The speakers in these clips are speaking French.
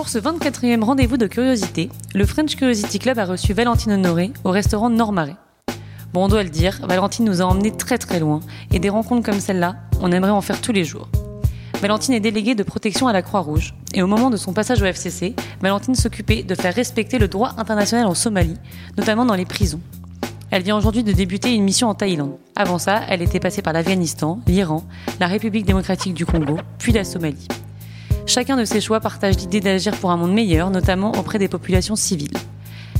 Pour ce 24e rendez-vous de curiosité, le French Curiosity Club a reçu Valentine Honoré au restaurant Nord-Marais. Bon, on doit le dire, Valentine nous a emmenés très très loin, et des rencontres comme celle-là, on aimerait en faire tous les jours. Valentine est déléguée de protection à la Croix-Rouge, et au moment de son passage au FCC, Valentine s'occupait de faire respecter le droit international en Somalie, notamment dans les prisons. Elle vient aujourd'hui de débuter une mission en Thaïlande. Avant ça, elle était passée par l'Afghanistan, l'Iran, la République démocratique du Congo, puis la Somalie. Chacun de ses choix partage l'idée d'agir pour un monde meilleur, notamment auprès des populations civiles.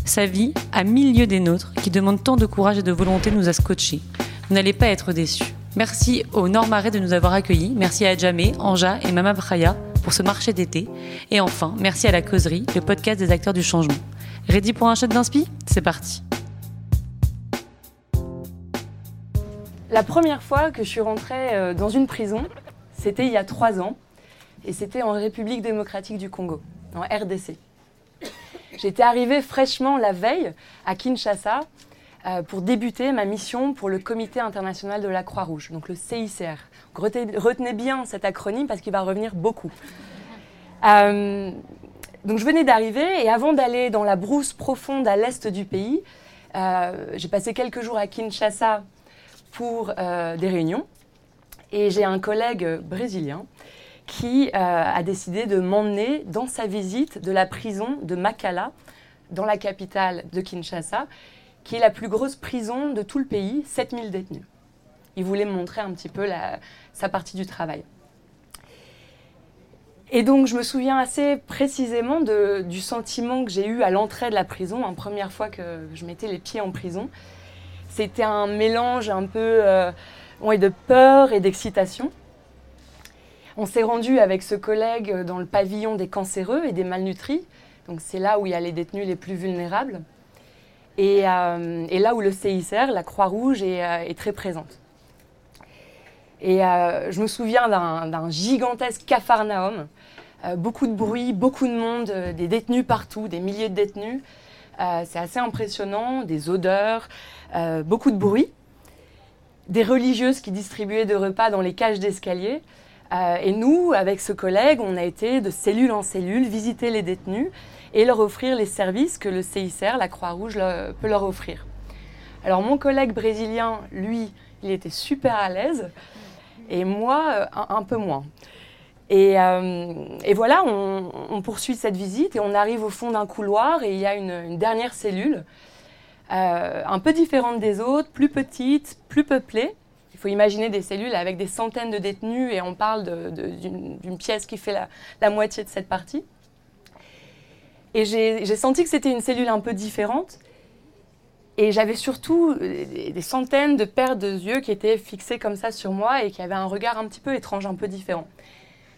Sa vie, à mille lieues des nôtres, qui demande tant de courage et de volonté, nous a scotchés. Vous n'allez pas être déçus. Merci au Nord-Marais de nous avoir accueillis. Merci à Jamé, Anja et Mama Braya pour ce marché d'été. Et enfin, merci à La Causerie, le podcast des acteurs du changement. Ready pour un shot d'inspi? C'est parti. La première fois que je suis rentrée euh, dans une prison, c'était il y a trois ans et c'était en République démocratique du Congo, en RDC. J'étais arrivée fraîchement la veille à Kinshasa euh, pour débuter ma mission pour le Comité international de la Croix-Rouge, donc le CICR. retenez, bien cet acronyme parce qu'il va revenir beaucoup. Euh, donc je venais d'arriver et avant d'aller dans la brousse profonde à l'est du pays, euh, j'ai passé quelques jours à Kinshasa pour des réunions et j'ai un collègue brésilien qui euh, a décidé de m'emmener dans sa visite de la prison de Makala, dans la capitale de Kinshasa, qui est la plus grosse prison de tout le pays, 7000 détenus. Il voulait me montrer un petit peu sa partie du travail. Et donc, je me souviens assez précisément du sentiment que j'ai eu à l'entrée de la prison, la première fois que je mettais les pieds en prison. C'était un mélange un peu euh, de peur et d'excitation. On s'est rendu avec ce collègue dans le pavillon des cancéreux et des malnutris. C'est là où il y a les détenus les plus vulnérables. Et, euh, là où le CICR, la Croix-Rouge, est, euh, très présente. Et euh, je me souviens d'un gigantesque capharnaüm, beaucoup de bruit, beaucoup de monde, des détenus partout, des milliers de détenus. c'est assez impressionnant, des odeurs, beaucoup de bruit. Des religieuses qui distribuaient des repas dans les cages d'escalier. Euh, et nous, avec ce collègue, on a été de cellule en cellule visiter les détenus et leur offrir les services que le CICR, la Croix-Rouge, peut leur offrir. Alors mon collègue brésilien, lui, il était super à l'aise et moi, euh, un, peu moins. Et, euh, voilà, on, poursuit cette visite et on arrive au fond d'un couloir et il y a une, dernière cellule, un peu différente des autres, plus petite, plus peuplée. Faut imaginer des cellules avec des centaines de détenus et on parle d'une pièce qui fait la, moitié de cette partie. Et j'ai senti que c'était une cellule un peu différente. Et j'avais surtout des, centaines de paires de yeux qui étaient fixés comme ça sur moi et qui avaient un regard un petit peu étrange, un peu différent.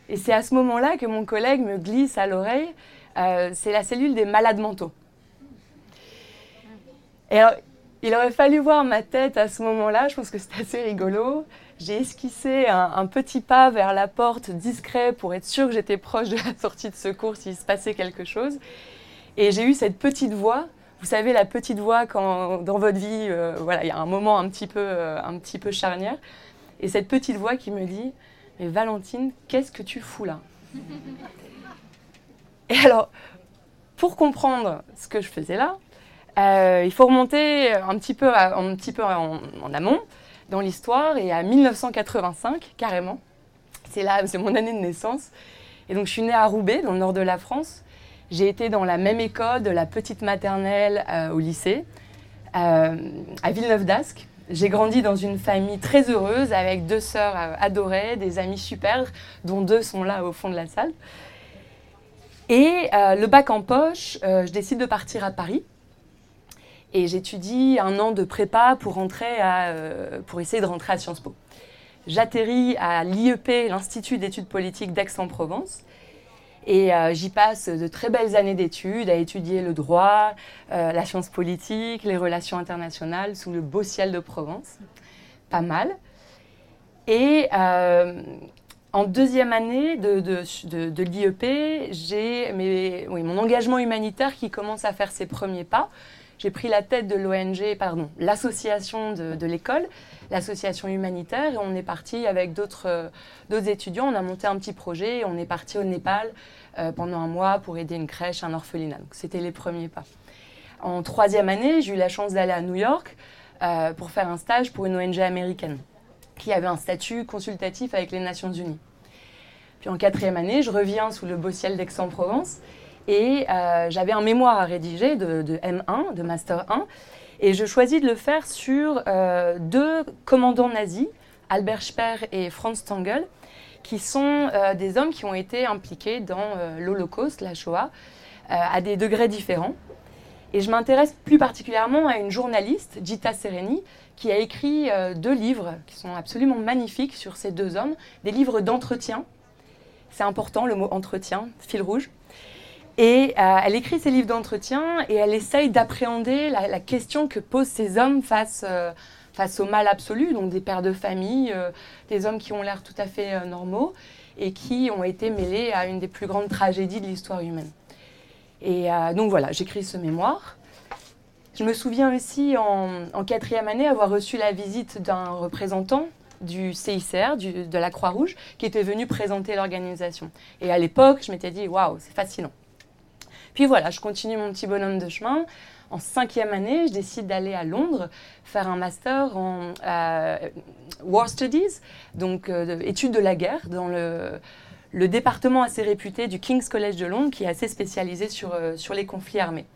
Et c'est à ce moment-là que mon collègue me glisse à l'oreille, euh, c'est la cellule des malades mentaux. Alors, il aurait fallu voir ma tête à ce moment-là, je pense que c'était assez rigolo. J'ai esquissé un, petit pas vers la porte discret pour être sûr que j'étais proche de la sortie de secours s'il se passait quelque chose. Et j'ai eu cette petite voix. Vous savez, la petite voix quand dans votre vie, euh, voilà, il y a un moment un petit, peu, euh, un petit peu charnière. Et cette petite voix qui me dit Mais Valentine, qu'est-ce que tu fous là? Et alors, pour comprendre ce que je faisais là, euh, il faut remonter un petit peu, en, amont dans l'histoire et à 1985 carrément. C'est là, c'est mon année de naissance. Et donc je suis née à Roubaix, dans le nord de la France. J'ai été dans la même école, de la petite maternelle euh, au lycée, euh, à Villeneuve d'Ascq. J'ai grandi dans une famille très heureuse avec deux sœurs adorées, des amis super, dont deux sont là au fond de la salle. Et le bac en poche, je décide de partir à Paris et j'étudie un an de prépa pour, rentrer à, euh, pour essayer de rentrer à Sciences Po. J'atterris à l'IEP, l'Institut d'études politiques d'Aix-en-Provence. Et euh, j'y passe de très belles années d'études à étudier le droit, euh, la science politique, les relations internationales sous le beau ciel de Provence. Pas mal. Et en deuxième année de, de, de, l'IEP, j'ai mon engagement humanitaire qui commence à faire ses premiers pas j'ai pris la tête de l'ONG, pardon, l'association de, l'école, l'association humanitaire, et on est parti avec d'autres étudiants. On a monté un petit projet et on est parti au Népal pendant un mois pour aider une crèche, un orphelinat. C'était les premiers pas. En troisième année, j'ai eu la chance d'aller à New York pour faire un stage pour une ONG américaine qui avait un statut consultatif avec les Nations Unies. Puis en quatrième année, je reviens sous le beau ciel d'Aix-en-Provence et euh, j'avais un mémoire à rédiger de, M1, de Master 1, et je choisis de le faire sur euh, deux commandants nazis, Albert Speer et Franz Tangl, qui sont euh, des hommes qui ont été impliqués dans l'Holocauste, la Shoah, à des degrés différents. Et je m'intéresse plus particulièrement à une journaliste, Gita Sereni, qui a écrit deux livres qui sont absolument magnifiques sur ces deux hommes, des livres d'entretien c'est important le mot entretien, fil rouge. Et euh, elle écrit ses livres d'entretien et elle essaye d'appréhender la, question que posent ces hommes face, euh, face au mal absolu, donc des pères de famille, euh, des hommes qui ont l'air tout à fait normaux et qui ont été mêlés à une des plus grandes tragédies de l'histoire humaine. Et donc voilà, j'écris ce mémoire. Je me souviens aussi en, quatrième année avoir reçu la visite d'un représentant du CICR, de la Croix-Rouge, qui était venu présenter l'organisation. Et à l'époque, je m'étais dit, waouh, c'est fascinant. Puis voilà, je continue mon petit bonhomme de chemin. En cinquième année, je décide d'aller à Londres faire un master en euh, War Studies, donc euh, études de la guerre, dans le, département assez réputé du King's College de Londres, qui est assez spécialisé sur, euh, sur les conflits armés.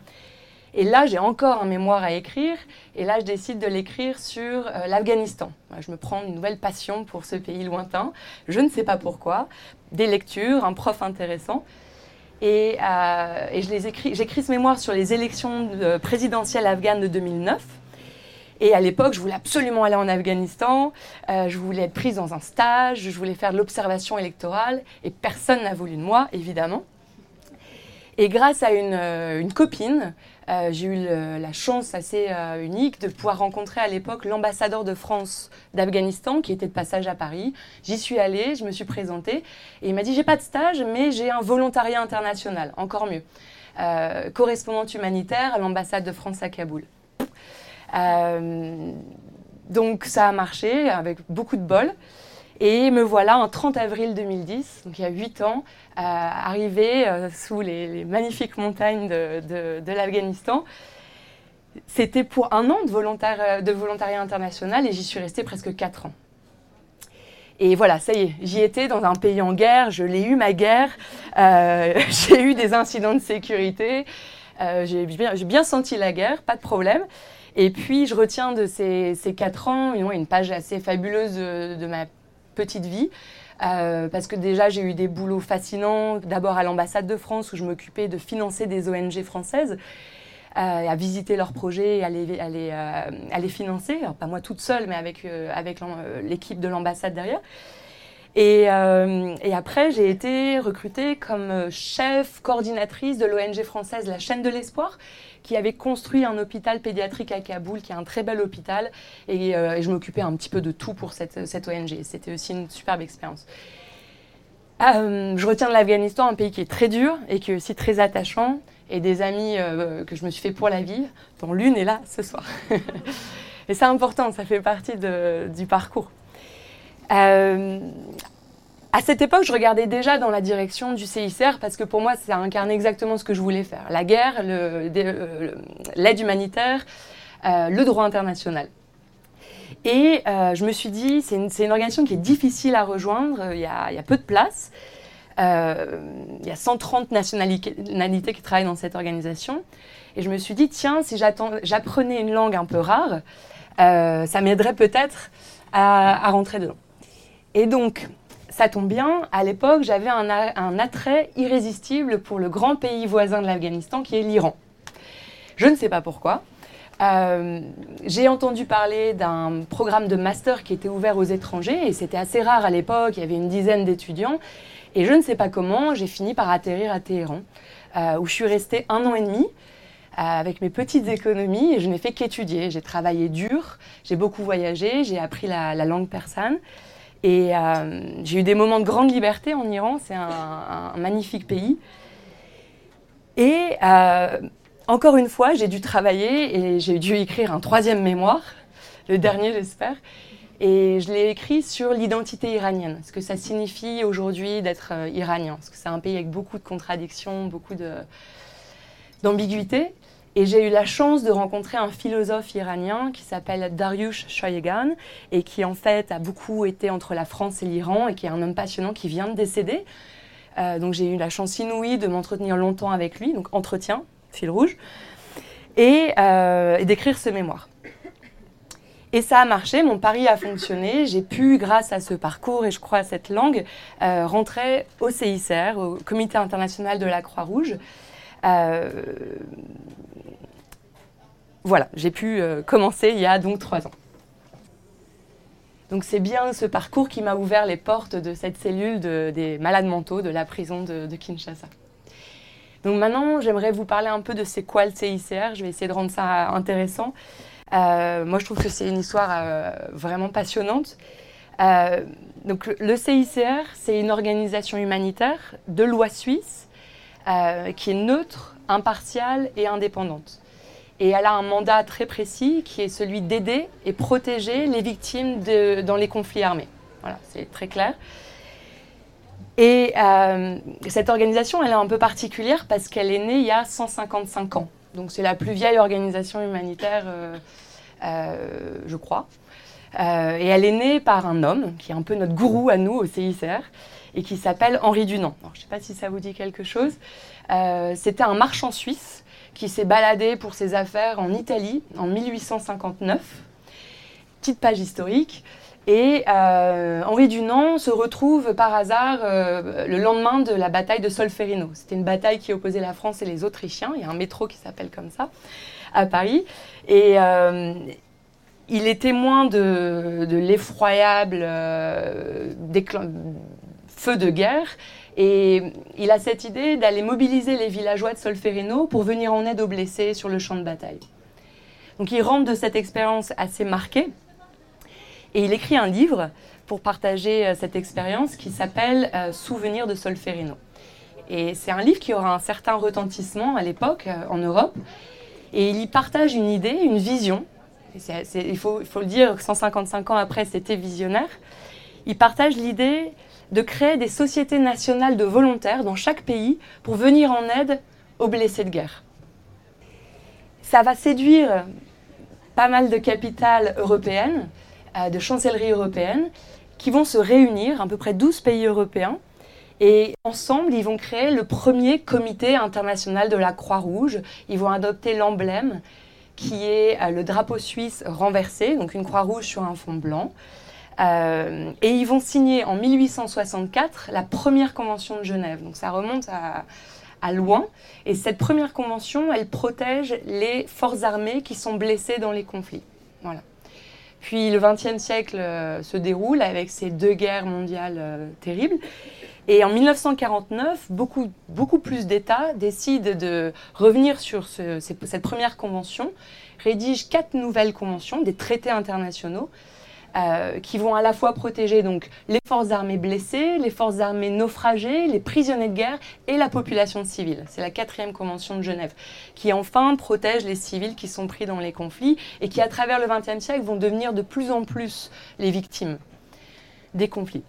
Et là, j'ai encore un mémoire à écrire. Et là, je décide de l'écrire sur euh, l'Afghanistan. Je me prends une nouvelle passion pour ce pays lointain. Je ne sais pas pourquoi. Des lectures, un prof intéressant. Et, euh, et je les écris, j'écris ce mémoire sur les élections présidentielles afghanes de 2009. Et à l'époque, je voulais absolument aller en Afghanistan, euh, je voulais être prise dans un stage, je voulais faire de l'observation électorale, et personne n'a voulu de moi, évidemment. Et grâce à une, une copine euh, j'ai eu la chance assez euh, unique de pouvoir rencontrer à l'époque l'ambassadeur de France d'Afghanistan qui était de passage à Paris. J'y suis allée, je me suis présentée et il m'a dit j'ai pas de stage mais j'ai un volontariat international, encore mieux. Euh, correspondante humanitaire à l'ambassade de France à Kaboul. donc ça a marché avec beaucoup de bol. Et me voilà en 30 avril 2010, donc il y a 8 ans, euh, arrivé euh, sous les, magnifiques montagnes de, l'Afghanistan. C'était pour un an de, volontaire, de volontariat international et j'y suis restée presque 4 ans. Et voilà, ça y est, j'y étais dans un pays en guerre, je l'ai eu ma guerre, euh, j'ai eu des incidents de sécurité, j'ai bien, senti la guerre, pas de problème. Et puis je retiens de ces, ces 4 ans une, une page assez fabuleuse de ma petite vie. Euh, parce que déjà j'ai eu des boulots fascinants, d'abord à l'ambassade de France où je m'occupais de financer des ONG françaises, euh, à visiter leurs projets euh, à les financer, pas moi toute seule mais avec, avec l'équipe de l'ambassade derrière. Et, et, après, j'ai été recrutée comme chef coordinatrice de l'ONG française La Chaîne de l'Espoir, qui avait construit un hôpital pédiatrique à Kaboul, qui est un très bel hôpital. Euh, et, je m'occupais un petit peu de tout pour cette, cette ONG. C'était aussi une superbe expérience. Euh, je retiens de l'Afghanistan un pays qui est très dur et qui est aussi très attachant, et des amis euh, que je me suis fait pour la vie, dont l'une est là ce soir. et c'est important, ça fait partie du parcours. À cette époque, je regardais déjà dans la direction du CICR parce que pour moi, ça incarne exactement ce que je voulais faire. La guerre, euh, l'aide humanitaire, euh, le droit international. Et euh, je me suis dit, c'est une, organisation qui est difficile à rejoindre, il y a, il y a peu de place. il y a 130 nationalités qui travaillent dans cette organisation. Et je me suis dit, tiens, si j'apprenais une langue un peu rare, ça m'aiderait peut-être à, à rentrer dedans. Et donc, ça tombe bien, à l'époque, j'avais un, attrait irrésistible pour le grand pays voisin de l'Afghanistan qui est l'Iran. Je ne sais pas pourquoi. Euh, j'ai entendu parler d'un programme de master qui était ouvert aux étrangers et c'était assez rare à l'époque, il y avait une dizaine d'étudiants. Et je ne sais pas comment, j'ai fini par atterrir à Téhéran, euh, où je suis restée un an et demi euh, avec mes petites économies et je n'ai fait qu'étudier. J'ai travaillé dur, j'ai beaucoup voyagé, j'ai appris la, la langue persane. Et euh, j'ai eu des moments de grande liberté en Iran, c'est un, magnifique pays. Et euh, encore une fois, j'ai dû travailler et j'ai dû écrire un troisième mémoire, le dernier j'espère. Et je l'ai écrit sur l'identité iranienne, ce que ça signifie aujourd'hui d'être euh, iranien, parce que c'est un pays avec beaucoup de contradictions, beaucoup d'ambiguïté. Et j'ai eu la chance de rencontrer un philosophe iranien qui s'appelle Dariush Shoyegan et qui en fait a beaucoup été entre la France et l'Iran et qui est un homme passionnant qui vient de décéder. Euh, donc j'ai eu la chance inouïe de m'entretenir longtemps avec lui, donc entretien, fil rouge, et, euh, et d'écrire ce mémoire. Et ça a marché, mon pari a fonctionné. J'ai pu, grâce à ce parcours et je crois à cette langue, euh, rentrer au CICR, au Comité international de la Croix-Rouge. Euh, voilà, j'ai pu euh, commencer il y a donc trois ans. Donc c'est bien ce parcours qui m'a ouvert les portes de cette cellule des malades mentaux de la prison de, de Kinshasa. Donc maintenant, j'aimerais vous parler un peu de c'est quoi le CICR. Je vais essayer de rendre ça intéressant. Euh, moi, je trouve que c'est une histoire vraiment passionnante. Donc, le CICR, c'est une organisation humanitaire de loi suisse qui est neutre, impartiale et indépendante. Et elle a un mandat très précis qui est celui d'aider et protéger les victimes dans les conflits armés. Voilà, c'est très clair. Et cette organisation, elle est un peu particulière parce qu'elle est née il y a 155 ans. Donc c'est la plus vieille organisation humanitaire, euh, euh, je crois. Euh, et elle est née par un homme qui est un peu notre gourou à nous au CICR et qui s'appelle Henri Dunant. je ne sais pas si ça vous dit quelque chose. C'était un marchand suisse qui s'est baladé pour ses affaires en Italie en 1859. Petite page historique. Et euh, Henri Dunant se retrouve par hasard euh, le lendemain de la bataille de Solferino. C'était une bataille qui opposait la France et les Autrichiens. Il y a un métro qui s'appelle comme ça à Paris. Et euh, il est témoin de, de l'effroyable feu de guerre. Et il a cette idée d'aller mobiliser les villageois de Solferino pour venir en aide aux blessés sur le champ de bataille. Donc il rentre de cette expérience assez marquée. Et il écrit un livre pour partager euh, cette expérience qui s'appelle euh, Souvenirs de Solferino. Et c'est un livre qui aura un certain retentissement à l'époque euh, en Europe. Et il y partage une idée, une vision. il, faut, il faut le dire, 155 ans après, c'était visionnaire. Il partage l'idée de créer des sociétés nationales de volontaires dans chaque pays pour venir en aide aux blessés de guerre. Ça va séduire pas mal de capitales européennes de chancelleries européennes qui vont se réunir, à peu près 12 pays européens, et ensemble, ils vont créer le premier comité international de la Croix-Rouge. Ils vont adopter l'emblème qui est euh, le drapeau suisse renversé, donc une Croix-Rouge sur un fond blanc. Euh, et ils vont signer en 1864 la première convention de Genève. Donc ça remonte à, loin. Et cette première convention, elle protège les forces armées qui sont blessées dans les conflits. Voilà. Puis le XXe siècle euh, se déroule avec ces deux guerres mondiales euh, terribles. Et en 1949, beaucoup, beaucoup plus d'États décident de revenir sur cette première convention, rédigent quatre nouvelles conventions, des traités internationaux, euh, qui vont à la fois protéger donc les forces armées blessées, les forces armées naufragées, les prisonniers de guerre et la population civile. C'est la quatrième convention de Genève qui enfin protège les civils qui sont pris dans les conflits et qui à travers le XXe siècle vont devenir de plus en plus les victimes des conflits.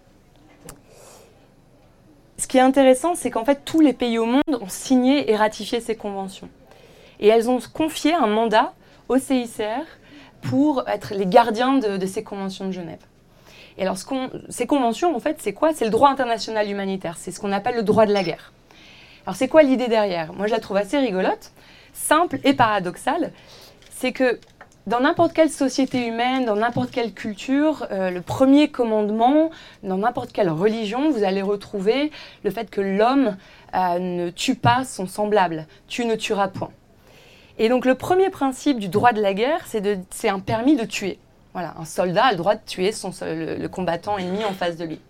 Ce qui est intéressant, c'est qu'en fait tous les pays au monde ont signé et ratifié ces conventions. Et elles ont confié un mandat au CICR pour être les gardiens de, ces conventions de Genève. Et alors, ces conventions, en fait, c'est quoi? C'est le droit international humanitaire. C'est ce qu'on appelle le droit de la guerre. Alors, c'est quoi l'idée derrière? Moi, je la trouve assez rigolote, simple et paradoxale. C'est que dans n'importe quelle société humaine, dans n'importe quelle culture, euh, le premier commandement, dans n'importe quelle religion, vous allez retrouver le fait que l'homme euh, ne tue pas son semblable. Tu ne tueras point. Et donc le premier principe du droit de la guerre, c'est un permis de tuer. Voilà, un soldat a le droit de tuer son, le, combattant ennemi en face de lui.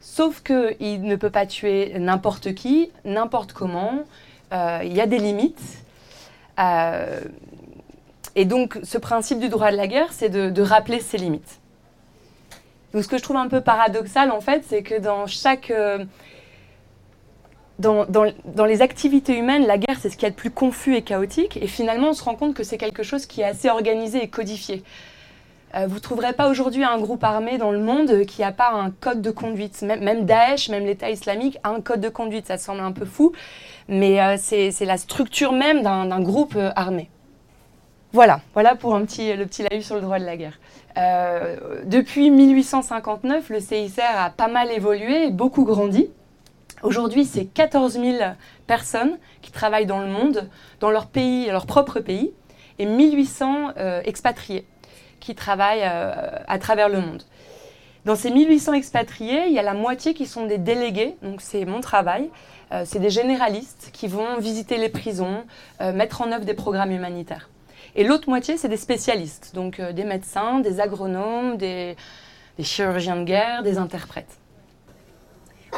Sauf qu'il ne peut pas tuer n'importe qui, n'importe comment. Euh, il y a des limites. Euh, et donc ce principe du droit de la guerre, c'est de, rappeler ces limites. Donc ce que je trouve un peu paradoxal, en fait, c'est que dans chaque... Euh, dans, les activités humaines, la guerre, c'est ce qui est le plus confus et chaotique. Et finalement, on se rend compte que c'est quelque chose qui est assez organisé et codifié. Euh, vous ne trouverez pas aujourd'hui un groupe armé dans le monde qui n'a pas un code de conduite. Même, même Daesh, même l'État islamique a un code de conduite. Ça semble un peu fou, mais euh, c'est la structure même d'un groupe euh, armé. Voilà, voilà pour le petit laïus sur le droit de la guerre. depuis 1859, le CICR a pas mal évolué et beaucoup grandi. Aujourd'hui, c'est 14 000 personnes qui travaillent dans le monde, dans leur pays, leur propre pays, et 1800 euh, expatriés qui travaillent euh, à travers le monde. Dans ces 1800 expatriés, il y a la moitié qui sont des délégués, donc c'est mon travail. Euh, c'est des généralistes qui vont visiter les prisons, mettre en œuvre des programmes humanitaires. Et l'autre moitié, c'est des spécialistes, donc des médecins, des agronomes, des chirurgiens de guerre, des interprètes.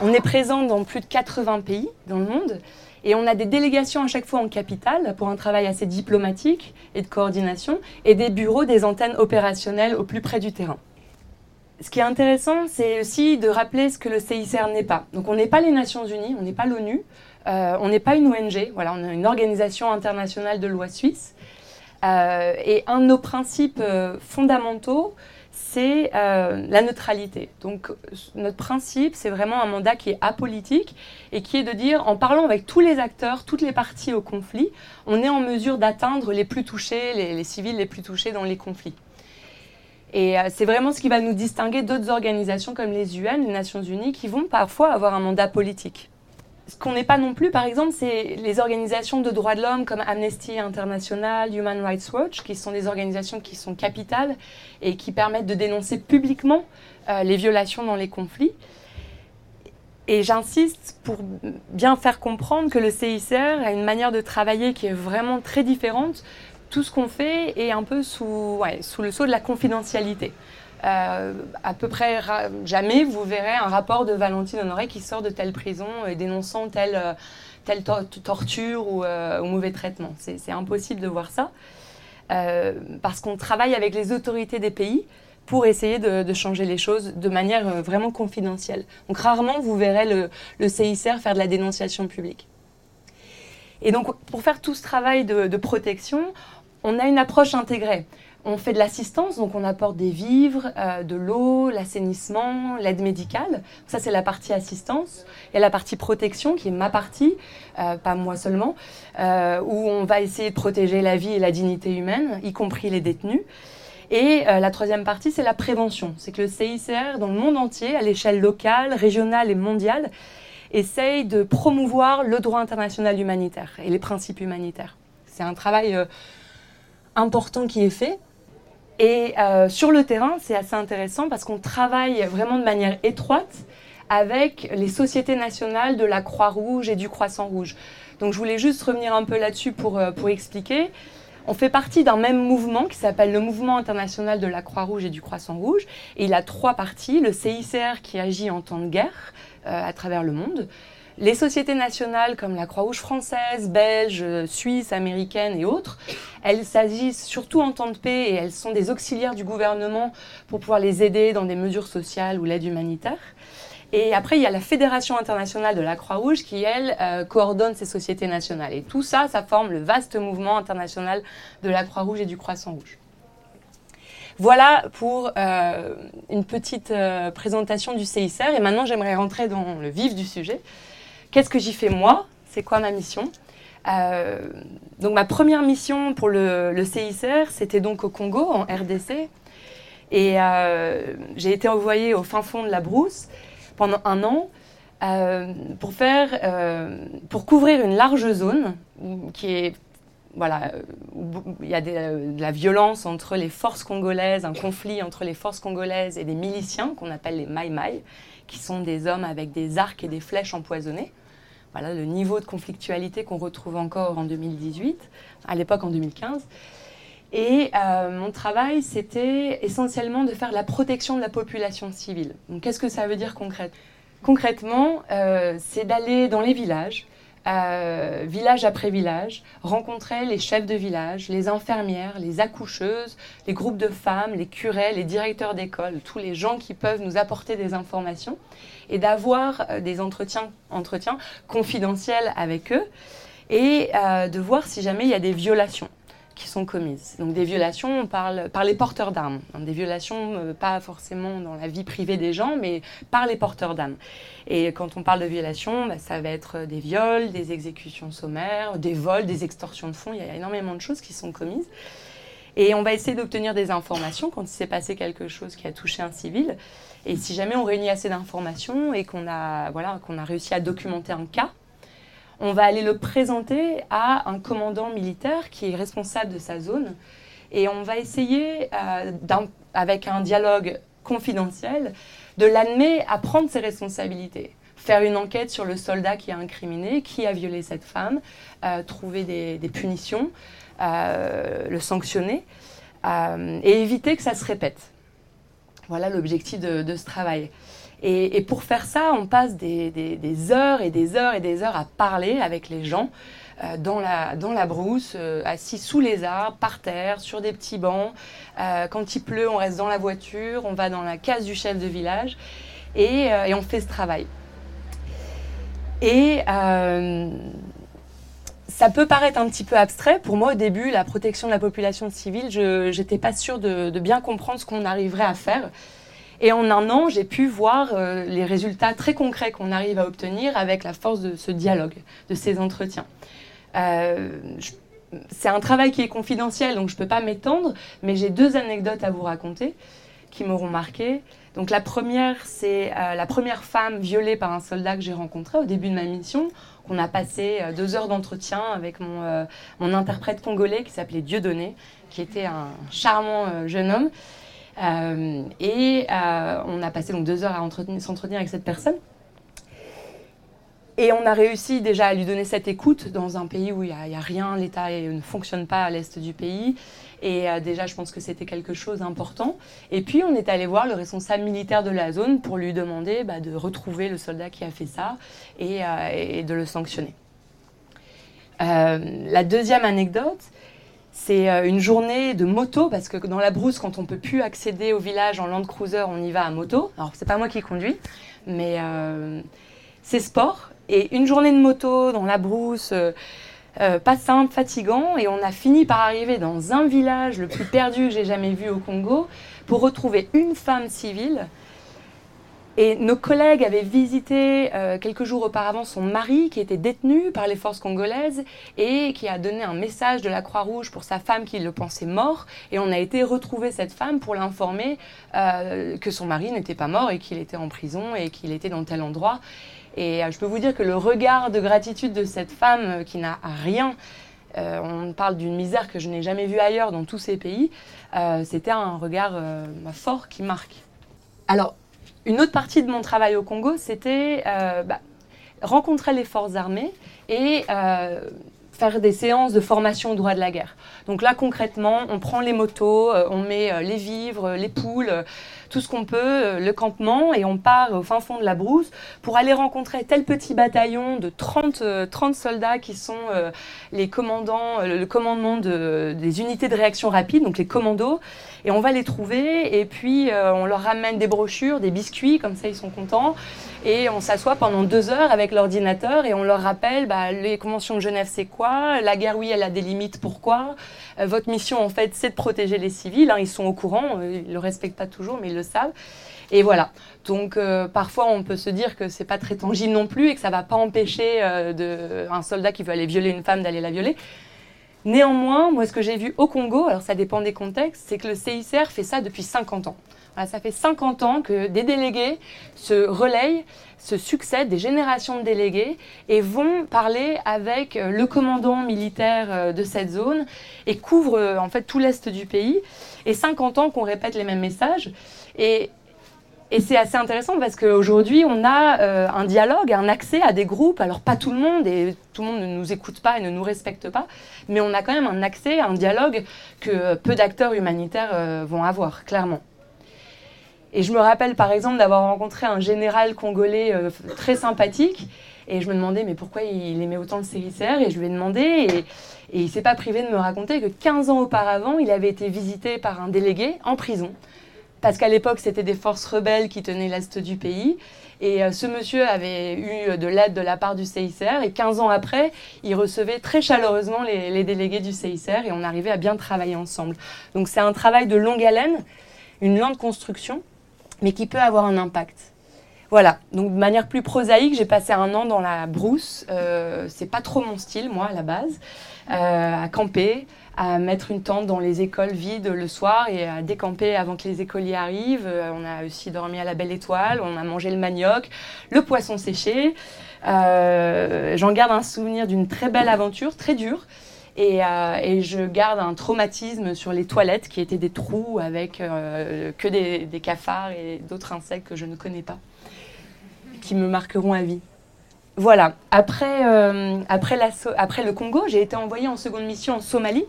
On est présent dans plus de 80 pays dans le monde et on a des délégations à chaque fois en capitale pour un travail assez diplomatique et de coordination et des bureaux, des antennes opérationnelles au plus près du terrain. Ce qui est intéressant, c'est aussi de rappeler ce que le CICR n'est pas. Donc on n'est pas les Nations Unies, on n'est pas l'ONU, euh, on n'est pas une ONG, voilà, on est une organisation internationale de loi suisse. Euh, et un de nos principes euh, fondamentaux, c'est euh, la neutralité. Donc notre principe, c'est vraiment un mandat qui est apolitique et qui est de dire, en parlant avec tous les acteurs, toutes les parties au conflit, on est en mesure d'atteindre les plus touchés, les, civils les plus touchés dans les conflits. Et euh, c'est vraiment ce qui va nous distinguer d'autres organisations comme les UN, les Nations Unies, qui vont parfois avoir un mandat politique ce qu'on n'est pas non plus, par exemple, c'est les organisations de droits de l'homme comme Amnesty International, Human Rights Watch, qui sont des organisations qui sont capitales et qui permettent de dénoncer publiquement euh, les violations dans les conflits. Et j'insiste pour bien faire comprendre que le CICR a une manière de travailler qui est vraiment très différente. Tout ce qu'on fait est un peu sous, le sceau de la confidentialité. Euh, à peu près jamais vous verrez un rapport de Valentine Honoré qui sort de telle prison et dénonçant telle, euh, telle torture ou, euh, ou, mauvais traitement. C'est impossible de voir ça parce qu'on travaille avec les autorités des pays pour essayer de, changer les choses de manière vraiment confidentielle. Donc rarement vous verrez le, le, CICR faire de la dénonciation publique. Et donc pour faire tout ce travail de protection, on a une approche intégrée. On fait de l'assistance, donc on apporte des vivres, euh, de l'eau, l'assainissement, l'aide médicale. Ça, c'est la partie assistance. Et la partie protection, qui est ma partie, euh, pas moi seulement, euh, où on va essayer de protéger la vie et la dignité humaine, y compris les détenus. Et la troisième partie, c'est la prévention. C'est que le CICR, dans le monde entier, à l'échelle locale, régionale et mondiale, essaye de promouvoir le droit international humanitaire et les principes humanitaires. C'est un travail important qui est fait. Et euh, sur le terrain, c'est assez intéressant parce qu'on travaille vraiment de manière étroite avec les sociétés nationales de la Croix-Rouge et du Croissant-Rouge. Donc je voulais juste revenir un peu là-dessus pour, euh, pour expliquer. On fait partie d'un même mouvement qui s'appelle le Mouvement international de la Croix-Rouge et du Croissant-Rouge. Et il a trois parties. Le CICR qui agit en temps de guerre euh, à travers le monde. Les sociétés nationales comme la Croix-Rouge française, belge, suisse, américaine et autres, elles s'agissent surtout en temps de paix et elles sont des auxiliaires du gouvernement pour pouvoir les aider dans des mesures sociales ou l'aide humanitaire. Et après, il y a la Fédération internationale de la Croix-Rouge qui, elle, euh, coordonne ces sociétés nationales. Et tout ça, ça forme le vaste mouvement international de la Croix-Rouge et du Croissant-Rouge. Voilà pour euh, une petite euh, présentation du CICR. Et maintenant, j'aimerais rentrer dans le vif du sujet. Qu'est-ce que j'y fais moi? C'est quoi ma mission? Euh, donc ma première mission pour le, CICR, c'était donc au Congo, en RDC. Et euh, j'ai été envoyée au fin fond de la brousse pendant un an euh, pour, faire, pour couvrir une large zone qui est voilà, où il y a de la violence entre les forces congolaises, un conflit entre les forces congolaises et des miliciens qu'on appelle les Mai Mai, qui sont des hommes avec des arcs et des flèches empoisonnées. Voilà le niveau de conflictualité qu'on retrouve encore en 2018, à l'époque en 2015. Et euh, mon travail, c'était essentiellement de faire la protection de la population civile. Donc, qu'est-ce que ça veut dire concrètement Concrètement, euh, c'est d'aller dans les villages, euh, village après village, rencontrer les chefs de village, les infirmières, les accoucheuses, les groupes de femmes, les curés, les directeurs d'école, tous les gens qui peuvent nous apporter des informations et d'avoir euh, des entretiens, entretiens confidentiels avec eux et euh, de voir si jamais il y a des violations qui sont commises. Donc des violations, on parle par les porteurs d'armes. Des violations, euh, pas forcément dans la vie privée des gens, mais par les porteurs d'armes. Et quand on parle de violations, bah, ça va être des viols, des exécutions sommaires, des vols, des extorsions de fonds. Il y a énormément de choses qui sont commises. Et on va essayer d'obtenir des informations quand il s'est passé quelque chose qui a touché un civil. Et si jamais on réunit assez d'informations et qu'on a, voilà, qu'on a réussi à documenter un cas, on va aller le présenter à un commandant militaire qui est responsable de sa zone. Et on va essayer, euh, avec un dialogue confidentiel, de l'amener à prendre ses responsabilités. Faire une enquête sur le soldat qui a incriminé, qui a violé cette femme, euh, trouver des, punitions, euh, le sanctionner et éviter que ça se répète. Voilà l'objectif de, ce travail. Et, pour faire ça, on passe des, heures et des heures et des heures à parler avec les gens euh, dans, la, dans la brousse, euh, assis sous les arbres, par terre, sur des petits bancs. Euh, quand il pleut, on reste dans la voiture, on va dans la case du chef de village et, on fait ce travail. Et ça peut paraître un petit peu abstrait. Pour moi, au début, la protection de la population civile, je n'étais pas sûre de, de, bien comprendre ce qu'on arriverait à faire. Et en un an, j'ai pu voir euh, les résultats très concrets qu'on arrive à obtenir avec la force de ce dialogue, de ces entretiens. Euh, c'est un travail qui est confidentiel, donc je ne peux pas m'étendre, mais j'ai deux anecdotes à vous raconter qui m'auront marqué. Donc la première, c'est euh, la première femme violée par un soldat que j'ai rencontré au début de ma mission. On a passé deux heures d'entretien avec mon, mon, interprète congolais qui s'appelait Dieudonné, qui était un charmant jeune homme. Euh, et euh, on a passé donc deux heures à s'entretenir avec cette personne. Et on a réussi déjà à lui donner cette écoute dans un pays où il n'y a, rien, l'État ne fonctionne pas à l'est du pays. Et euh, déjà, je pense que c'était quelque chose d'important. Et puis, on est allé voir le responsable militaire de la zone pour lui demander bah, de retrouver le soldat qui a fait ça et, et de le sanctionner. la deuxième anecdote, c'est euh, une journée de moto parce que dans la brousse, quand on peut plus accéder au village en Land Cruiser, on y va à moto. Alors c'est pas moi qui conduis, mais euh, c'est sport. Et une journée de moto dans la brousse, euh, pas simple, fatigant, et on a fini par arriver dans un village le plus perdu que j'ai jamais vu au Congo pour retrouver une femme civile et nos collègues avaient visité euh, quelques jours auparavant son mari qui était détenu par les forces congolaises et qui a donné un message de la Croix-Rouge pour sa femme qui le pensait mort. Et on a été retrouver cette femme pour l'informer euh, que son mari n'était pas mort et qu'il était en prison et qu'il était dans tel endroit. Et euh, je peux vous dire que le regard de gratitude de cette femme qui n'a rien, on parle d'une misère que je n'ai jamais vue ailleurs dans tous ces pays, c'était un regard fort qui marque. Alors, une autre partie de mon travail au Congo, c'était euh, bah, rencontrer les forces armées et euh, faire des séances de formation au droit de la guerre. Donc là, concrètement, on prend les motos, euh, on met les vivres, les poules, tout ce qu'on peut, le campement, et on part au fin fond de la brousse pour aller rencontrer tel petit bataillon de 30, 30 soldats qui sont les commandants, le commandement des unités de réaction rapide, donc les commandos, et on va les trouver et puis euh, on leur ramène des brochures, des biscuits, comme ça ils sont contents. Et on s'assoit pendant deux heures avec l'ordinateur et on leur rappelle bah, les conventions de Genève c'est quoi, la guerre oui elle a des limites, pourquoi. Euh, votre mission en fait c'est de protéger les civils, hein, ils sont au courant, euh, ils le respectent pas toujours mais ils le savent. Et voilà. Donc parfois on peut se dire que c'est pas très tangible non plus et que ça va pas empêcher un soldat qui veut aller violer une femme d'aller la violer. Néanmoins, moi, ce que j'ai vu au Congo, alors ça dépend des contextes, c'est que le CICR fait ça depuis 50 ans. Ça fait 50 ans que des délégués se relayent, se succèdent, des générations de délégués, et vont parler avec euh, le commandant militaire euh, de cette zone et couvrent euh, en fait tout l'est du pays. Et 50 ans qu'on répète les mêmes messages. Et c'est assez intéressant parce qu'aujourd'hui, on a un dialogue, un accès à des groupes. Alors, pas tout le monde, et tout le monde ne nous écoute pas et ne nous respecte pas, mais on a quand même un accès un dialogue que peu d'acteurs humanitaires vont avoir, clairement. Et je me rappelle par exemple d'avoir rencontré un général congolais très sympathique. Et je me demandais, mais pourquoi il aimait autant le CICR Et je lui ai demandé, et, il ne s'est pas privé de me raconter que 15 ans auparavant, il avait été visité par un délégué en prison parce qu'à l'époque, c'était des forces rebelles qui tenaient l'Est du pays. Et euh, ce monsieur avait eu de l'aide de la part du CICR. Et 15 ans après, il recevait très chaleureusement les, délégués du CICR et on arrivait à bien travailler ensemble. Donc c'est un travail de longue haleine, une lente construction, mais qui peut avoir un impact. Voilà, donc de manière plus prosaïque, j'ai passé un an dans la brousse. Euh, c'est pas trop mon style, moi, à la base, euh, à camper, à mettre une tente dans les écoles vides le soir et à décamper avant que les écoliers arrivent. Euh, on a aussi dormi à la Belle Étoile, on a mangé le manioc, le poisson séché. J'en garde un souvenir d'une très belle aventure, très dure. Et, euh, je garde un traumatisme sur les toilettes qui étaient des trous avec que des, cafards et d'autres insectes que je ne connais pas, qui me marqueront à vie. Voilà. Après, après, après, le Congo, j'ai été envoyée en seconde mission en Somalie.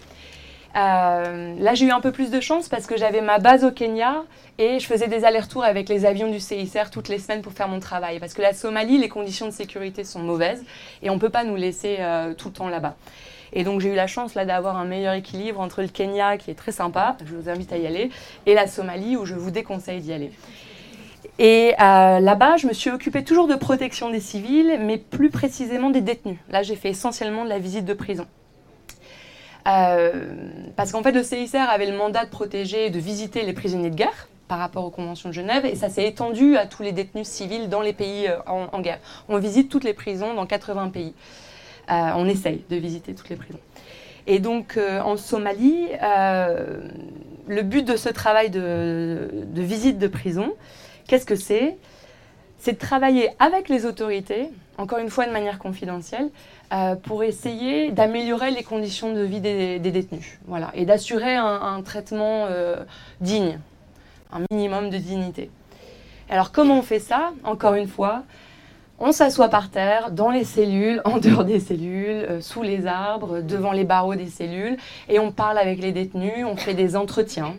Euh, là, j'ai eu un peu plus de chance parce que j'avais ma base au Kenya et je faisais des allers-retours avec les avions du CICR toutes les semaines pour faire mon travail. Parce que la Somalie, les conditions de sécurité sont mauvaises et on ne peut pas nous laisser euh, tout le temps là-bas. Et donc j'ai eu la chance là d'avoir un meilleur équilibre entre le Kenya, qui est très sympa, je vous invite à y aller, et la Somalie, où je vous déconseille d'y aller. Et euh, là-bas, je me suis occupée toujours de protection des civils, mais plus précisément des détenus. Là, j'ai fait essentiellement de la visite de prison. Euh, parce qu'en fait, le CICR avait le mandat de protéger et de visiter les prisonniers de guerre par rapport aux conventions de Genève, et ça s'est étendu à tous les détenus civils dans les pays euh, en, guerre. On visite toutes les prisons dans 80 pays. Euh, on essaye de visiter toutes les prisons. Et donc, en Somalie, le but de ce travail de, visite de prison, qu'est-ce que c'est? C'est de travailler avec les autorités, encore une fois de manière confidentielle, euh, pour essayer d'améliorer les conditions de vie des, détenus voilà, et d'assurer un, traitement euh, digne, un minimum de dignité. Alors comment on fait ça? Encore une fois, on s'assoit par terre, dans les cellules, en dehors des cellules, euh, sous les arbres, devant les barreaux des cellules, et on parle avec les détenus, on fait des entretiens.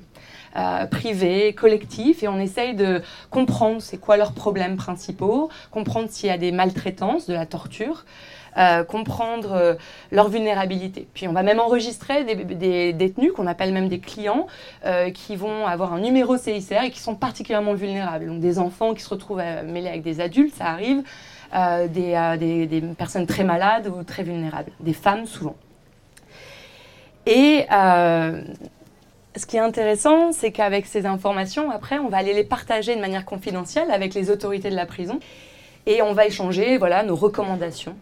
Privés, collectifs, et on essaye de comprendre c'est quoi leurs problèmes principaux, comprendre s'il y a des maltraitances, de la torture, euh, comprendre euh, leur vulnérabilité. Puis on va même enregistrer des, détenus qu'on appelle même des clients euh, qui vont avoir un numéro CICR et qui sont particulièrement vulnérables. Donc des enfants qui se retrouvent mêlés avec des adultes, ça arrive, des, des, personnes très malades ou très vulnérables, des femmes souvent. Et ce qui est intéressant, c'est qu'avec ces informations, après, on va aller les partager de manière confidentielle avec les autorités de la prison et on va échanger voilà, nos recommandations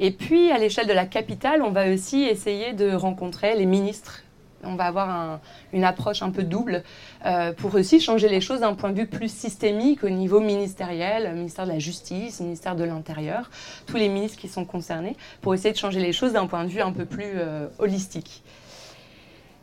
et puis, à l'échelle de la capitale, on va aussi essayer de rencontrer les ministres. On va avoir une approche un peu double euh, pour aussi changer les choses d'un point de vue plus systémique au niveau ministériel, ministère de la Justice, ministère de l'Intérieur, tous les ministres qui sont concernés, pour essayer de changer les choses d'un point de vue un peu plus euh, holistique.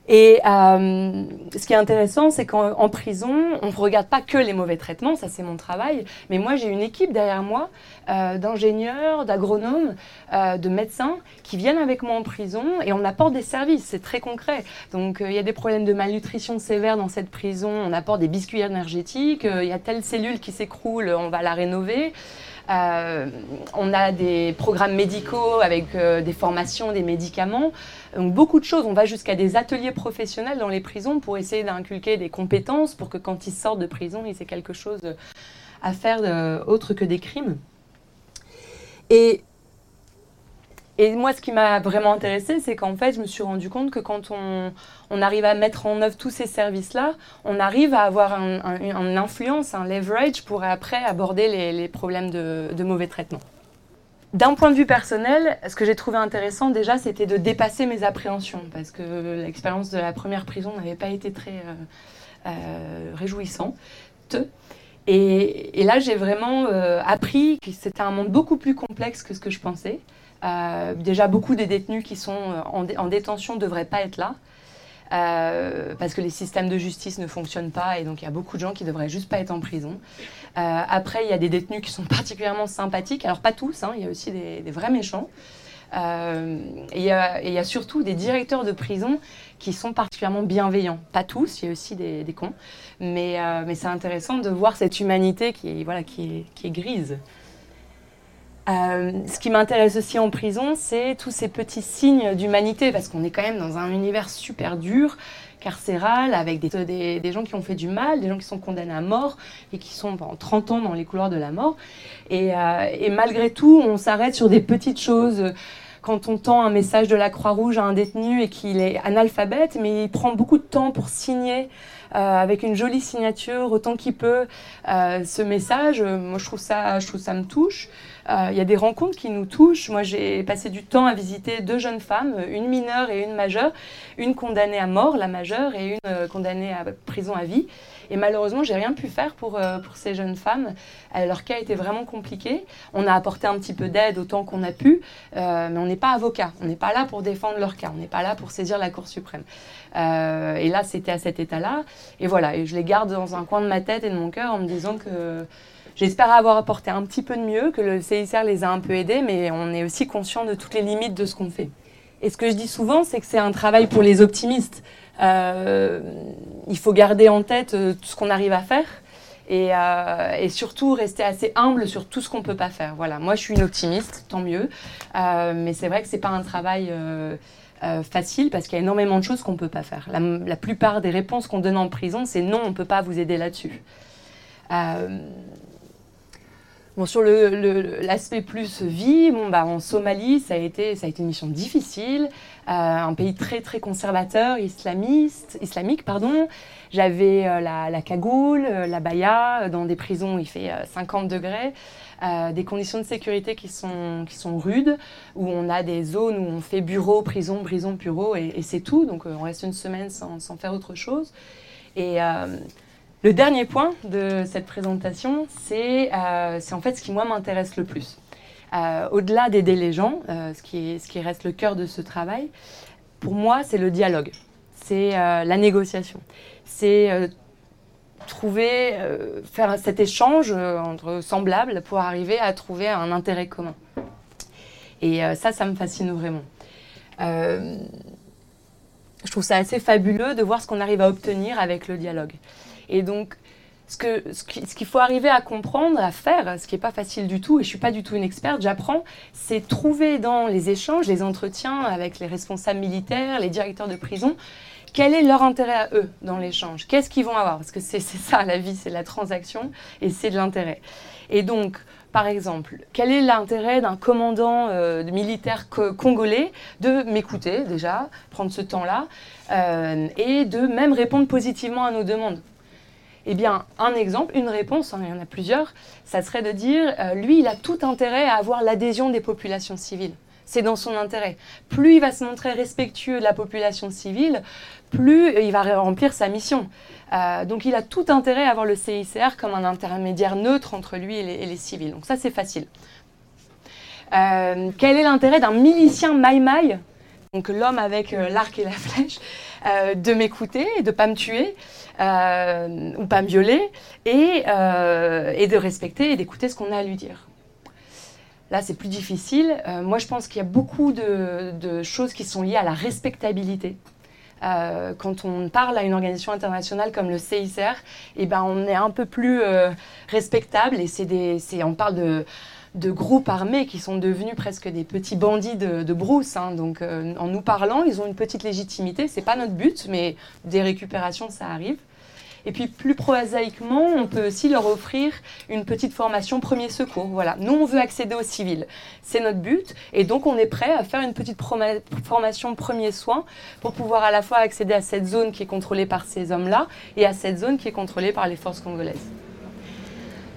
Et euh, ce qui est intéressant, c'est qu'en prison, on ne regarde pas que les mauvais traitements, ça c'est mon travail, mais moi j'ai une équipe derrière moi euh, d'ingénieurs, d'agronomes, euh, de médecins qui viennent avec moi en prison et on apporte des services, c'est très concret. Donc il y a des problèmes de malnutrition sévère dans cette prison, on apporte des biscuits énergétiques, il y a telle cellule qui s'écroule, on va la rénover. Euh, on a des programmes médicaux avec euh, des formations, des médicaments. Donc beaucoup de choses. On va jusqu'à des ateliers professionnels dans les prisons pour essayer d'inculquer des compétences pour que quand ils sortent de prison, ils aient quelque chose à faire euh, autre que des crimes. Et moi, ce qui m'a vraiment intéressé, c'est qu'en fait, je me suis rendu compte que quand on, arrive à mettre en œuvre tous ces services-là, on arrive à avoir une influence, un leverage pour après aborder les, problèmes de, mauvais traitement. D'un point de vue personnel, ce que j'ai trouvé intéressant déjà, c'était de dépasser mes appréhensions, parce que l'expérience de la première prison n'avait pas été très euh, euh, réjouissante. Et, là, j'ai vraiment euh, appris que c'était un monde beaucoup plus complexe que ce que je pensais. Euh, déjà, beaucoup des détenus qui sont euh, en, détention ne devraient pas être là. Euh, parce que les systèmes de justice ne fonctionnent pas et donc il y a beaucoup de gens qui devraient juste pas être en prison. après, il y a des détenus qui sont particulièrement sympathiques, alors pas tous, hein, il y a aussi des, vrais méchants. et il y, a surtout des directeurs de prison qui sont particulièrement bienveillants. Pas tous, il y a aussi des, cons, mais, c'est intéressant de voir cette humanité qui voilà, qui est grise. Euh, ce qui m'intéresse aussi en prison, c'est tous ces petits signes d'humanité, parce qu'on est quand même dans un univers super dur, carcéral, avec des, des, gens qui ont fait du mal, des gens qui sont condamnés à mort et qui sont pendant 30 ans dans les couloirs de la mort. Et, euh, et malgré tout, on s'arrête sur des petites choses. Quand on tend un message de la Croix-Rouge à un détenu et qu'il est analphabète, mais il prend beaucoup de temps pour signer euh, avec une jolie signature, autant qu'il peut, ce message, moi je trouve ça, je trouve ça me touche. Euh, il y a des rencontres qui nous touchent. Moi, j'ai passé du temps à visiter deux jeunes femmes, une mineure et une majeure, une condamnée à mort, la majeure, et une euh, condamnée à prison à vie. Et malheureusement, j'ai rien pu faire pour, euh, pour ces jeunes femmes. leur cas était vraiment compliqué. On a apporté un petit peu d'aide autant qu'on a pu, mais on n'est pas avocat. On n'est pas là pour défendre leur cas. On n'est pas là pour saisir la Cour suprême. et là, c'était à cet état-là. Et voilà, et je les garde dans un coin de ma tête et de mon cœur en me disant que J'espère avoir apporté un petit peu de mieux, que le CICR les a un peu aidés, mais on est aussi conscient de toutes les limites de ce qu'on fait. Et ce que je dis souvent, c'est que c'est un travail pour les optimistes. Euh, il faut garder en tête euh, tout ce qu'on arrive à faire et, euh, et, surtout rester assez humble sur tout ce qu'on ne peut pas faire. Voilà, moi je suis une optimiste, tant mieux, mais c'est vrai que ce n'est pas un travail facile parce qu'il y a énormément de choses qu'on ne peut pas faire. La, la, plupart des réponses qu'on donne en prison, c'est non, on ne peut pas vous aider là-dessus. Bon, sur l'aspect plus vie, bon, bah, en Somalie, ça a, été, ça a été une mission difficile, euh, un pays très très conservateur, islamiste, islamique. pardon. J'avais euh, la, cagoule, euh, la baya, dans des prisons où il fait 50 degrés, des conditions de sécurité qui sont, qui sont rudes, où on a des zones où on fait bureau, prison, prison, bureau, et, c'est tout. Donc on reste une semaine sans, sans faire autre chose. Et le dernier point de cette présentation, c'est euh, en fait ce qui moi m'intéresse le plus. Euh, au-delà d'aider les gens, euh, ce, qui ce, qui reste le cœur de ce travail, pour moi, c'est le dialogue, c'est la négociation, c'est trouver, faire cet échange entre semblables pour arriver à trouver un intérêt commun. Et ça, ça me fascine vraiment. je trouve ça assez fabuleux de voir ce qu'on arrive à obtenir avec le dialogue. Et donc, ce qu'il faut arriver à comprendre, à faire, ce qui n'est pas facile du tout, et je ne suis pas du tout une experte, j'apprends, c'est trouver dans les échanges, les entretiens avec les responsables militaires, les directeurs de prison, quel est leur intérêt à eux dans l'échange? Qu'est-ce qu'ils vont avoir? Parce que c'est ça la vie, c'est la transaction et c'est de l'intérêt. Et donc, par exemple, quel est l'intérêt d'un commandant euh, militaire congolais de m'écouter déjà, prendre ce temps-là, euh, et de même répondre positivement à nos demandes? Eh bien, un exemple, une réponse, hein, il y en a plusieurs, ça serait de dire, euh, lui, il a tout intérêt à avoir l'adhésion des populations civiles. C'est dans son intérêt. Plus il va se montrer respectueux de la population civile, plus il va remplir sa mission. Euh, donc il a tout intérêt à avoir le CICR comme un intermédiaire neutre entre lui et les, civils. Donc ça, c'est facile. Euh, quel est l'intérêt d'un milicien maïmaï donc l'homme avec l'arc et la flèche, de m'écouter et de pas me tuer euh, ou pas me violer, et, euh, et de respecter et d'écouter ce qu'on a à lui dire. Là, c'est plus difficile. Euh, moi, je pense qu'il y a beaucoup de, choses qui sont liées à la respectabilité. quand on parle à une organisation internationale comme le CICR, eh ben, on est un peu plus respectable et c'est on parle de, de, groupes armés qui sont devenus presque des petits bandits de, brousse. Hein. Donc, en nous parlant, ils ont une petite légitimité. C'est pas notre but, mais des récupérations, ça arrive. Et puis plus prosaïquement, on peut aussi leur offrir une petite formation premier secours. Voilà, nous on veut accéder aux civils, c'est notre but, et donc on est prêt à faire une petite formation premier soin pour pouvoir à la fois accéder à cette zone qui est contrôlée par ces hommes-là et à cette zone qui est contrôlée par les forces congolaises.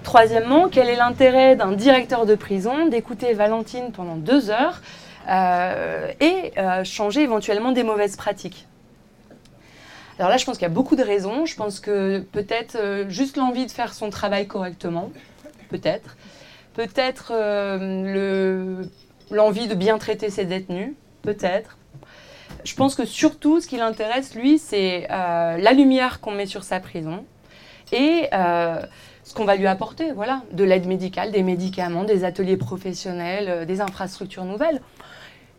Troisièmement, quel est l'intérêt d'un directeur de prison d'écouter Valentine pendant deux heures euh, et euh, changer éventuellement des mauvaises pratiques? Alors là, je pense qu'il y a beaucoup de raisons. Je pense que peut-être euh, juste l'envie de faire son travail correctement, peut-être. Peut-être l'envie de bien traiter ses détenus, peut-être. Je pense que surtout, ce qui l'intéresse, lui, c'est la lumière qu'on met sur sa prison et ce qu'on va lui apporter, voilà, de l'aide médicale, des médicaments, des ateliers professionnels, des infrastructures nouvelles.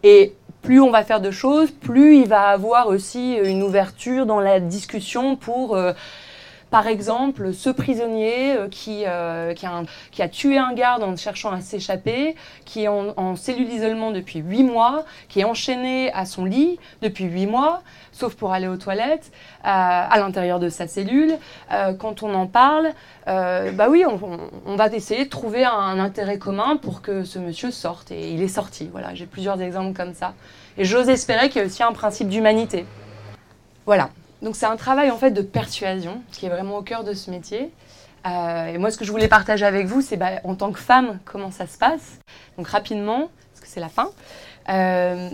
Et plus on va faire de choses, plus il va avoir aussi une ouverture dans la discussion pour par exemple, ce prisonnier euh, qui, euh, qui, a tué un garde en cherchant à s'échapper, qui est en, cellule d'isolement depuis 8 mois, qui est enchaîné à son lit depuis 8 mois, sauf pour aller aux toilettes, euh, à l'intérieur de sa cellule. quand on en parle, bah oui, on, va essayer de trouver un, intérêt commun pour que ce monsieur sorte. Et il est sorti. Voilà, j'ai plusieurs exemples comme ça. Et j'ose espérer qu'il y a aussi un principe d'humanité. Voilà, donc c'est un travail en fait de persuasion qui est vraiment au cœur de ce métier. Euh, et moi, ce que je voulais partager avec vous, c'est bah, en tant que femme, comment ça se passe. Donc rapidement, parce que c'est la fin. Euh,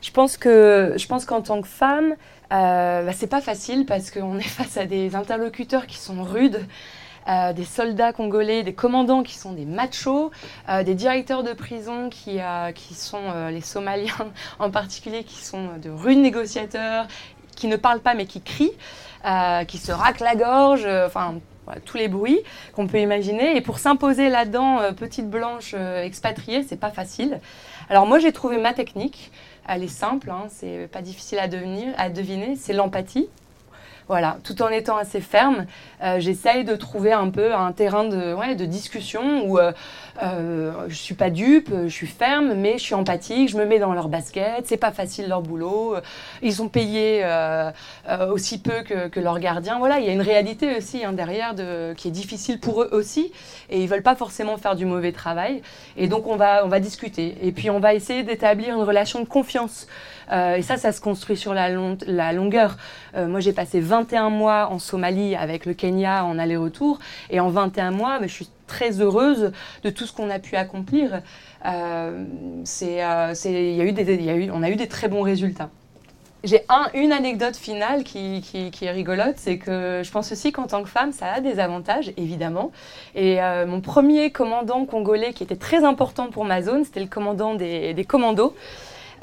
je pense que je qu'en tant que femme, euh, bah, c'est pas facile parce qu'on est face à des interlocuteurs qui sont rudes. Euh, des soldats congolais, des commandants qui sont des machos, des directeurs de prison qui, qui sont les Somaliens en particulier, qui sont de rudes négociateurs qui ne parle pas mais qui crie, euh, qui se racle la gorge, euh, enfin tous les bruits qu'on peut imaginer. Et pour s'imposer là-dedans, euh, petite blanche expatriée, c'est pas facile. Alors moi j'ai trouvé ma technique. Elle est simple, hein, c'est pas difficile à, devenir, à deviner, c'est l'empathie. Voilà, tout en étant assez ferme, euh, j'essaye de trouver un peu un terrain de, ouais, de discussion où euh, euh, je suis pas dupe, je suis ferme, mais je suis empathique, je me mets dans leur basket, c'est pas facile leur boulot, ils ont payé aussi peu que, que leurs gardiens. Voilà, il y a une réalité aussi hein, derrière de, qui est difficile pour eux aussi, et ils veulent pas forcément faire du mauvais travail. Et donc on va, on va discuter, et puis on va essayer d'établir une relation de confiance. et ça, ça se construit sur la, la longueur. moi, j'ai passé 21 mois en Somalie avec le Kenya en aller-retour. Et en 21 mois, mais je suis très heureuse de tout ce qu'on a pu accomplir. On a eu des très bons résultats. J'ai un, une anecdote finale qui, est rigolote, c'est que je pense aussi qu'en tant que femme, ça a des avantages, évidemment. Et euh, mon premier commandant congolais qui était très important pour ma zone, c'était le commandant des commandos.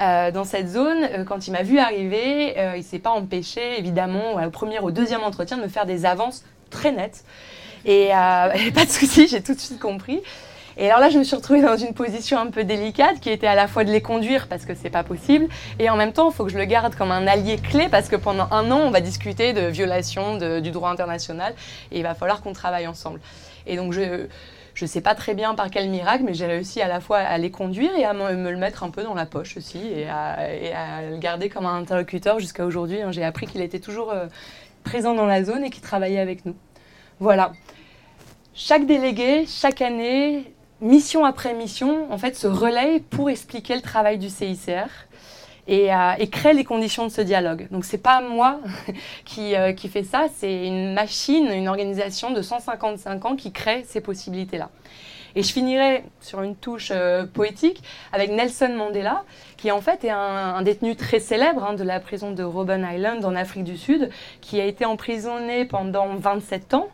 Euh, dans cette zone, euh, quand il m'a vu arriver, euh, il ne s'est pas empêché, évidemment, au premier, au deuxième entretien, de me faire des avances très nettes. Et, pas de souci, j'ai tout de suite compris. Et alors là, je me suis retrouvée dans une position un peu délicate qui était à la fois de les conduire parce que c'est pas possible, et en même temps, il faut que je le garde comme un allié clé parce que pendant un an, on va discuter de violation du droit international et il va falloir qu'on travaille ensemble. Et donc, je, je ne sais pas très bien par quel miracle, mais j'ai réussi à la fois à les conduire et à me, le mettre un peu dans la poche aussi et à, le garder comme un interlocuteur jusqu'à aujourd'hui. Hein. J'ai appris qu'il était toujours euh, présent dans la zone et qu'il travaillait avec nous. Voilà. Chaque délégué, chaque année, mission après mission, en fait, se relaye pour expliquer le travail du CICR et, euh, et créer les conditions de ce dialogue. Donc c'est pas moi qui, euh, qui ça, c'est une machine, une organisation de 155 ans qui crée ces possibilités-là. Et je finirai sur une touche euh, poétique avec Nelson Mandela, qui en fait est un, détenu très célèbre hein, de la prison de Robben Island en Afrique du Sud, qui a été emprisonné pendant 27 ans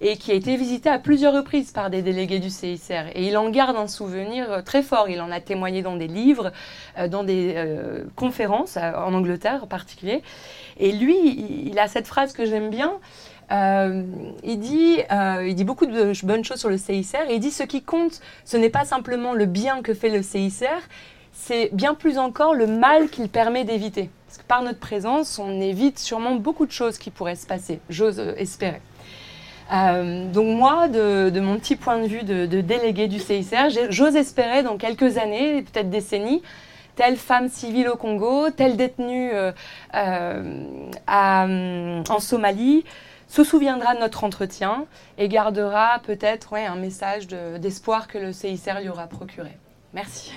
et qui a été visité à plusieurs reprises par des délégués du CICR. Et il en garde un souvenir euh, très fort. Il en a témoigné dans des livres, euh, dans des euh, conférences, en Angleterre en particulier. Et lui, il a cette phrase que j'aime bien. il, dit, il dit beaucoup de bonnes choses sur le CICR et il dit ce qui compte, ce n'est pas simplement le bien que fait le CICR, c'est bien plus encore le mal qu'il permet d'éviter. Parce que par notre présence, on évite sûrement beaucoup de choses qui pourraient se passer, j'ose espérer. Euh, donc moi, de, mon petit point de vue de, délégué du CICR, j'ose espérer dans quelques années, peut-être décennies, telle femme civile au Congo, telle détenue euh, euh, en Somalie se souviendra de notre entretien et gardera peut-être un message d'espoir que le CICR lui aura procuré. Merci.